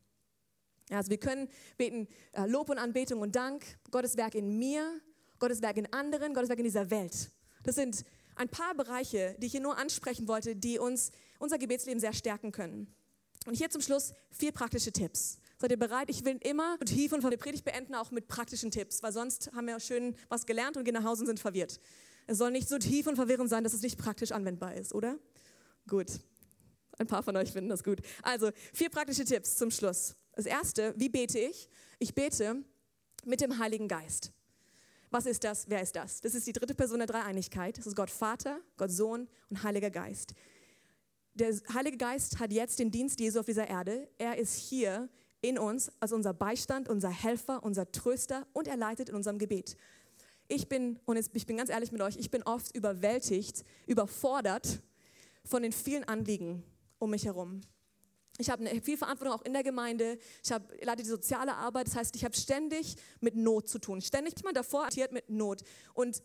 Ja, also wir können beten äh, Lob und Anbetung und Dank, Gottes Werk in mir, Gottes Werk in anderen, Gottes Werk in dieser Welt. Das sind ein paar Bereiche, die ich hier nur ansprechen wollte, die uns unser Gebetsleben sehr stärken können. Und hier zum Schluss vier praktische Tipps. Seid ihr bereit? Ich will immer tief und von der Predigt beenden, auch mit praktischen Tipps, weil sonst haben wir schön was gelernt und gehen nach Hause und sind verwirrt. Es soll nicht so tief und verwirrend sein, dass es nicht praktisch anwendbar ist, oder? Gut. Ein paar von euch finden das gut. Also, vier praktische Tipps zum Schluss. Das erste, wie bete ich? Ich bete mit dem Heiligen Geist. Was ist das? Wer ist das? Das ist die dritte Person der Dreieinigkeit. Das ist Gott Vater, Gott Sohn und Heiliger Geist der Heilige Geist hat jetzt den Dienst Jesu auf dieser Erde. Er ist hier in uns als unser Beistand, unser Helfer, unser Tröster und er leitet in unserem Gebet. Ich bin, und ich bin ganz ehrlich mit euch, ich bin oft überwältigt, überfordert von den vielen Anliegen um mich herum. Ich habe viel Verantwortung auch in der Gemeinde. Ich habe leite die soziale Arbeit. Das heißt, ich habe ständig mit Not zu tun. Ständig mal davor mit Not. Und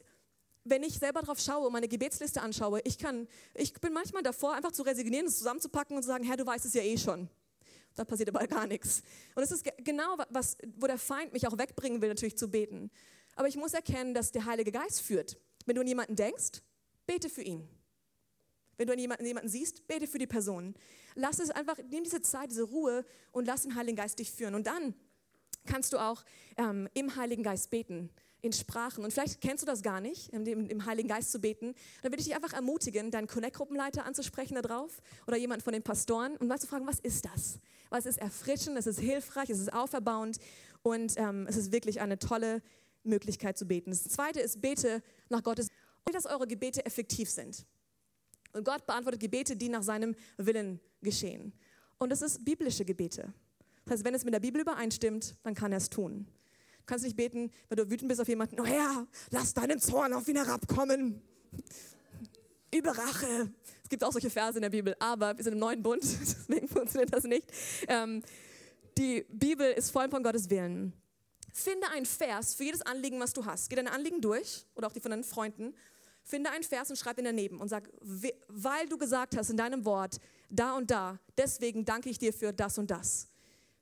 wenn ich selber drauf schaue und meine Gebetsliste anschaue, ich, kann, ich bin manchmal davor, einfach zu resignieren, es zusammenzupacken und zu sagen, Herr, du weißt es ja eh schon. Da passiert aber gar nichts. Und es ist genau, was, wo der Feind mich auch wegbringen will, natürlich zu beten. Aber ich muss erkennen, dass der Heilige Geist führt. Wenn du an jemanden denkst, bete für ihn. Wenn du an jemanden, jemanden siehst, bete für die Person. Lass es einfach, nimm diese Zeit, diese Ruhe und lass den Heiligen Geist dich führen. Und dann kannst du auch ähm, im Heiligen Geist beten in Sprachen. Und vielleicht kennst du das gar nicht, im, im Heiligen Geist zu beten. Dann würde ich dich einfach ermutigen, deinen Connect-Gruppenleiter anzusprechen darauf oder jemand von den Pastoren und mal zu fragen, was ist das? Was ist erfrischend, es ist hilfreich, es ist auferbauend und ähm, es ist wirklich eine tolle Möglichkeit zu beten. Das Zweite ist, bete nach Gottes, dass eure Gebete effektiv sind. Und Gott beantwortet Gebete, die nach seinem Willen geschehen. Und das ist biblische Gebete. Das heißt, wenn es mit der Bibel übereinstimmt, dann kann er es tun. Kannst nicht beten, wenn du wütend bist auf jemanden, oh Herr, lass deinen Zorn auf ihn herabkommen. Überrache. Es gibt auch solche Verse in der Bibel, aber wir sind im neuen Bund, deswegen funktioniert das nicht. Ähm, die Bibel ist voll von Gottes Willen. Finde einen Vers für jedes Anliegen, was du hast. Geh deine Anliegen durch oder auch die von deinen Freunden. Finde einen Vers und schreib ihn daneben und sag, weil du gesagt hast in deinem Wort, da und da, deswegen danke ich dir für das und das.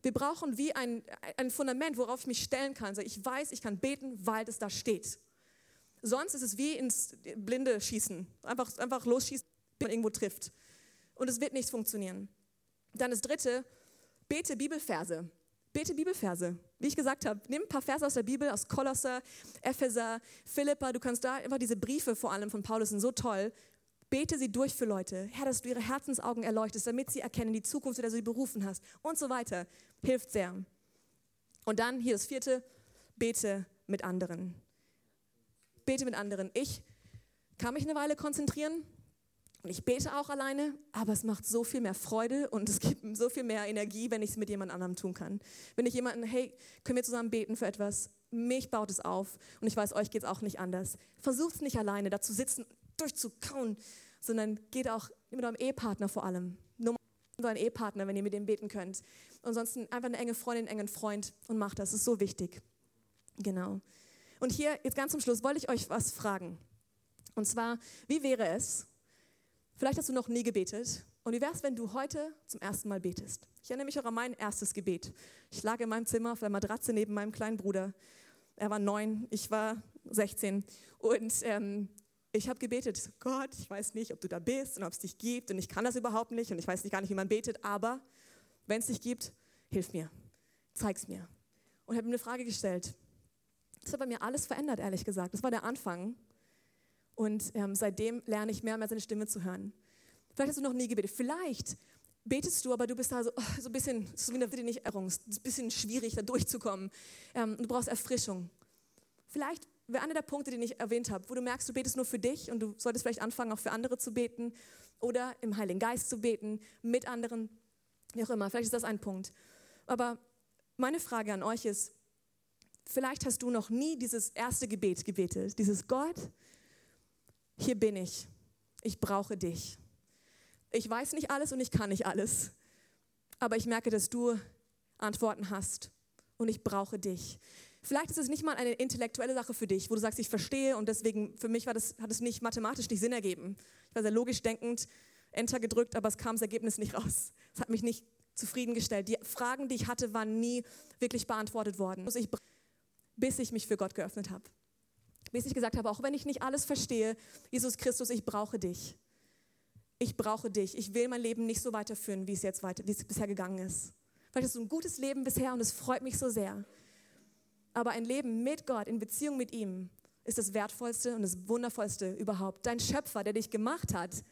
Wir brauchen wie ein, ein Fundament, worauf ich mich stellen kann. Ich weiß, ich kann beten, weil das da steht. Sonst ist es wie ins Blinde schießen. Einfach, einfach losschießen, wenn man irgendwo trifft. Und es wird nicht funktionieren. Dann das dritte, bete Bibelverse. Bete Bibelverse. Wie ich gesagt habe, nimm ein paar Verse aus der Bibel, aus Kolosser, Epheser, Philippa. Du kannst da einfach diese Briefe vor allem von Paulus sind so toll. Bete sie durch für Leute. Herr, dass du ihre Herzensaugen erleuchtest, damit sie erkennen die Zukunft, zu der du sie berufen hast und so weiter. Hilft sehr. Und dann, hier das vierte, bete mit anderen. Bete mit anderen. Ich kann mich eine Weile konzentrieren und ich bete auch alleine, aber es macht so viel mehr Freude und es gibt so viel mehr Energie, wenn ich es mit jemand anderem tun kann. Wenn ich jemanden, hey, können wir zusammen beten für etwas? Mich baut es auf und ich weiß, euch geht es auch nicht anders. Versucht es nicht alleine, da zu sitzen, durchzukauen, sondern geht auch mit eurem Ehepartner vor allem. Nur euren Ehepartner, wenn ihr mit dem beten könnt. Ansonsten einfach eine enge Freundin, einen engen Freund und macht das. Das ist so wichtig. Genau. Und hier, jetzt ganz zum Schluss, wollte ich euch was fragen. Und zwar, wie wäre es, Vielleicht hast du noch nie gebetet. Und wie wäre es, wenn du heute zum ersten Mal betest? Ich erinnere mich auch an mein erstes Gebet. Ich lag in meinem Zimmer auf der Matratze neben meinem kleinen Bruder. Er war neun, ich war 16. Und ähm, ich habe gebetet, Gott, ich weiß nicht, ob du da bist und ob es dich gibt und ich kann das überhaupt nicht und ich weiß nicht gar nicht, wie man betet, aber wenn es dich gibt, hilf mir, zeig's mir. Und habe mir eine Frage gestellt. Das hat bei mir alles verändert, ehrlich gesagt. Das war der Anfang. Und ähm, seitdem lerne ich mehr und mehr seine Stimme zu hören. Vielleicht hast du noch nie gebetet. Vielleicht betest du, aber du bist da so, oh, so ein bisschen, so wie eine nicht Errung. Es ist ein bisschen schwierig, da durchzukommen. Ähm, du brauchst Erfrischung. Vielleicht wäre einer der Punkte, den ich erwähnt habe, wo du merkst, du betest nur für dich und du solltest vielleicht anfangen, auch für andere zu beten oder im Heiligen Geist zu beten, mit anderen, wie auch immer. Vielleicht ist das ein Punkt. Aber meine Frage an euch ist, vielleicht hast du noch nie dieses erste Gebet gebetet, dieses Gott, hier bin ich, ich brauche dich. Ich weiß nicht alles und ich kann nicht alles, aber ich merke, dass du Antworten hast und ich brauche dich. Vielleicht ist es nicht mal eine intellektuelle Sache für dich, wo du sagst, ich verstehe und deswegen, für mich war das, hat es nicht mathematisch nicht Sinn ergeben. Ich war sehr logisch denkend, Enter gedrückt, aber es kam das Ergebnis nicht raus. Es hat mich nicht zufriedengestellt. Die Fragen, die ich hatte, waren nie wirklich beantwortet worden, bis ich mich für Gott geöffnet habe. Bis ich gesagt habe, auch wenn ich nicht alles verstehe, Jesus Christus, ich brauche dich. Ich brauche dich. Ich will mein Leben nicht so weiterführen, wie es jetzt weiter, wie es bisher gegangen ist. Vielleicht hast du ein gutes Leben bisher und es freut mich so sehr. Aber ein Leben mit Gott, in Beziehung mit ihm, ist das Wertvollste und das Wundervollste überhaupt. Dein Schöpfer, der dich gemacht hat,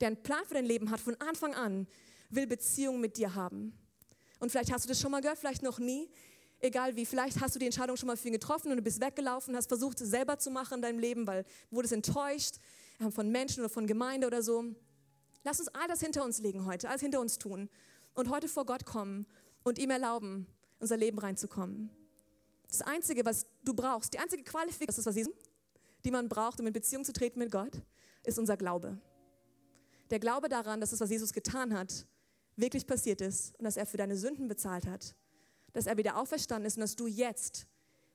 der einen Plan für dein Leben hat von Anfang an, will Beziehung mit dir haben. Und vielleicht hast du das schon mal gehört, vielleicht noch nie. Egal wie, vielleicht hast du die Entscheidung schon mal für ihn getroffen und du bist weggelaufen, hast versucht, es selber zu machen in deinem Leben, weil du wurdest enttäuscht äh, von Menschen oder von Gemeinde oder so. Lass uns all das hinter uns legen heute, alles hinter uns tun und heute vor Gott kommen und ihm erlauben, unser Leben reinzukommen. Das Einzige, was du brauchst, die einzige Qualifikation, die man braucht, um in Beziehung zu treten mit Gott, ist unser Glaube. Der Glaube daran, dass das, was Jesus getan hat, wirklich passiert ist und dass er für deine Sünden bezahlt hat, dass er wieder auferstanden ist und dass du jetzt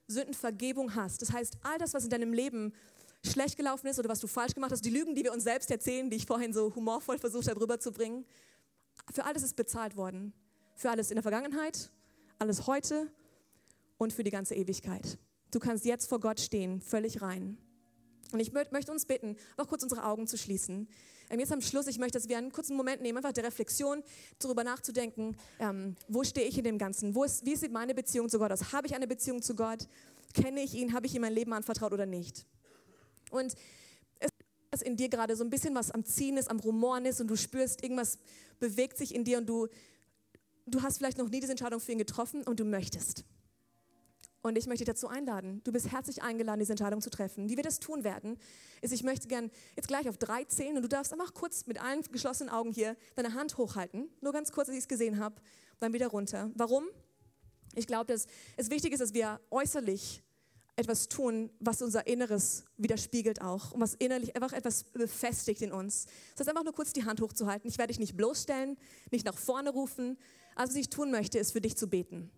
Sündenvergebung hast. Das heißt, all das, was in deinem Leben schlecht gelaufen ist oder was du falsch gemacht hast, die Lügen, die wir uns selbst erzählen, die ich vorhin so humorvoll versucht habe rüberzubringen, für alles ist bezahlt worden. Für alles in der Vergangenheit, alles heute und für die ganze Ewigkeit. Du kannst jetzt vor Gott stehen, völlig rein. Und ich möchte uns bitten, auch kurz unsere Augen zu schließen. Ähm, jetzt am Schluss, ich möchte, dass wir einen kurzen Moment nehmen, einfach der Reflexion, darüber nachzudenken, ähm, wo stehe ich in dem Ganzen? Ist, wie sieht meine Beziehung zu Gott aus? Habe ich eine Beziehung zu Gott? Kenne ich ihn? Habe ich ihm mein Leben anvertraut oder nicht? Und es ist in dir gerade so ein bisschen was am Ziehen ist, am Rumoren ist und du spürst, irgendwas bewegt sich in dir und du, du hast vielleicht noch nie diese Entscheidung für ihn getroffen und du möchtest. Und ich möchte dich dazu einladen. Du bist herzlich eingeladen, diese Entscheidung zu treffen. Wie wir das tun werden, ist, ich möchte gern jetzt gleich auf drei zählen und du darfst einfach kurz mit allen geschlossenen Augen hier deine Hand hochhalten. Nur ganz kurz, dass ich es gesehen habe. Dann wieder runter. Warum? Ich glaube, dass es wichtig ist, dass wir äußerlich etwas tun, was unser Inneres widerspiegelt auch und was innerlich einfach etwas befestigt in uns. Das heißt, einfach nur kurz die Hand hochzuhalten. Ich werde dich nicht bloßstellen, nicht nach vorne rufen. Also, was ich tun möchte, ist für dich zu beten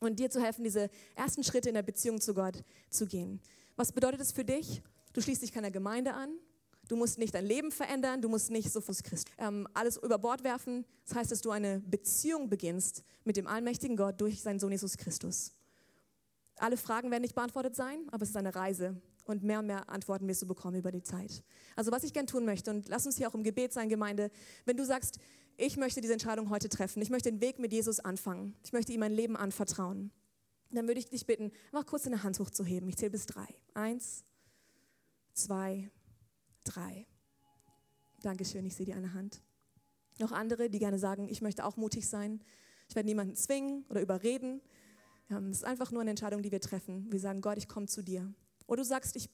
und dir zu helfen, diese ersten Schritte in der Beziehung zu Gott zu gehen. Was bedeutet das für dich? Du schließt dich keiner Gemeinde an. Du musst nicht dein Leben verändern, du musst nicht so fürs Christ ähm, alles über Bord werfen. Das heißt, dass du eine Beziehung beginnst mit dem allmächtigen Gott durch seinen Sohn Jesus Christus. Alle Fragen werden nicht beantwortet sein, aber es ist eine Reise und mehr und mehr Antworten wirst du bekommen über die Zeit. Also was ich gern tun möchte, und lass uns hier auch im Gebet sein, Gemeinde, wenn du sagst, ich möchte diese Entscheidung heute treffen, ich möchte den Weg mit Jesus anfangen, ich möchte ihm mein Leben anvertrauen, dann würde ich dich bitten, mach kurz deine Hand hochzuheben. Ich zähle bis drei. Eins, zwei, drei. Dankeschön, ich sehe dir eine Hand. Noch andere, die gerne sagen, ich möchte auch mutig sein. Ich werde niemanden zwingen oder überreden. Es ist einfach nur eine Entscheidung, die wir treffen. Wir sagen, Gott, ich komme zu dir. Oder du sagst, ich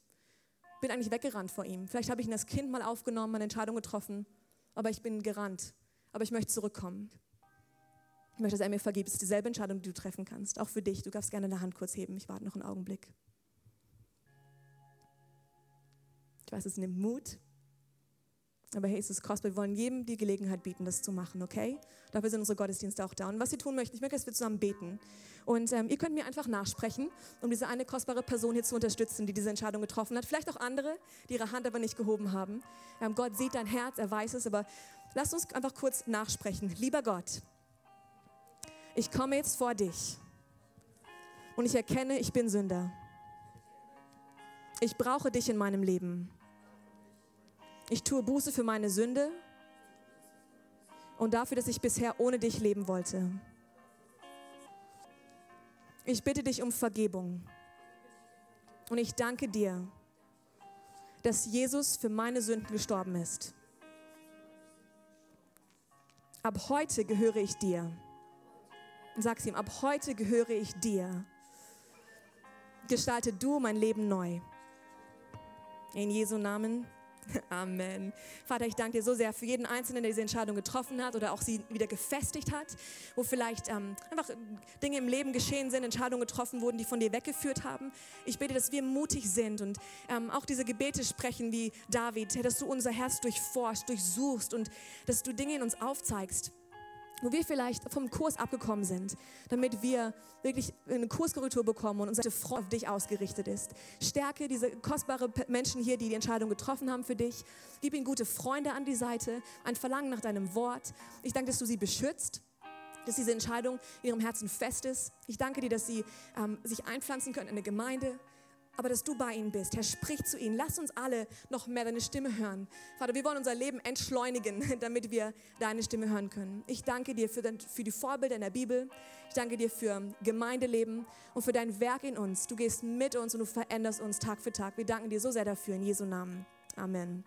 bin eigentlich weggerannt vor ihm. Vielleicht habe ich ihn als Kind mal aufgenommen, eine Entscheidung getroffen, aber ich bin gerannt. Aber ich möchte zurückkommen. Ich möchte, dass er mir vergibt. Es ist dieselbe Entscheidung, die du treffen kannst. Auch für dich. Du darfst gerne eine Hand kurz heben. Ich warte noch einen Augenblick. Ich weiß, es nimmt Mut. Aber hey, es ist kostbar. Wir wollen jedem die Gelegenheit bieten, das zu machen, okay? Dafür sind unsere Gottesdienste auch da. Und was Sie tun möchten, ich möchte, dass wir zusammen beten. Und ähm, ihr könnt mir einfach nachsprechen, um diese eine kostbare Person hier zu unterstützen, die diese Entscheidung getroffen hat. Vielleicht auch andere, die ihre Hand aber nicht gehoben haben. Ähm, Gott sieht dein Herz, er weiß es, aber lasst uns einfach kurz nachsprechen. Lieber Gott, ich komme jetzt vor dich und ich erkenne, ich bin Sünder. Ich brauche dich in meinem Leben. Ich tue Buße für meine Sünde und dafür, dass ich bisher ohne dich leben wollte. Ich bitte dich um Vergebung. Und ich danke dir, dass Jesus für meine Sünden gestorben ist. Ab heute gehöre ich dir. Und sag's ihm, ab heute gehöre ich dir. Gestalte du mein Leben neu. In Jesu Namen. Amen. Vater, ich danke dir so sehr für jeden Einzelnen, der diese Entscheidung getroffen hat oder auch sie wieder gefestigt hat, wo vielleicht ähm, einfach Dinge im Leben geschehen sind, Entscheidungen getroffen wurden, die von dir weggeführt haben. Ich bete, dass wir mutig sind und ähm, auch diese Gebete sprechen wie David, dass du unser Herz durchforst, durchsuchst und dass du Dinge in uns aufzeigst wo wir vielleicht vom Kurs abgekommen sind, damit wir wirklich eine Kurskorrektur bekommen und unsere Freude auf dich ausgerichtet ist. Stärke diese kostbaren Menschen hier, die die Entscheidung getroffen haben für dich. Gib ihnen gute Freunde an die Seite, ein Verlangen nach deinem Wort. Ich danke, dass du sie beschützt dass diese Entscheidung in ihrem Herzen fest ist. Ich danke dir, dass sie ähm, sich einpflanzen können in eine Gemeinde, aber dass du bei ihnen bist. Herr, sprich zu ihnen. Lass uns alle noch mehr deine Stimme hören. Vater, wir wollen unser Leben entschleunigen, damit wir deine Stimme hören können. Ich danke dir für, den, für die Vorbilder in der Bibel. Ich danke dir für Gemeindeleben und für dein Werk in uns. Du gehst mit uns und du veränderst uns Tag für Tag. Wir danken dir so sehr dafür in Jesu Namen. Amen.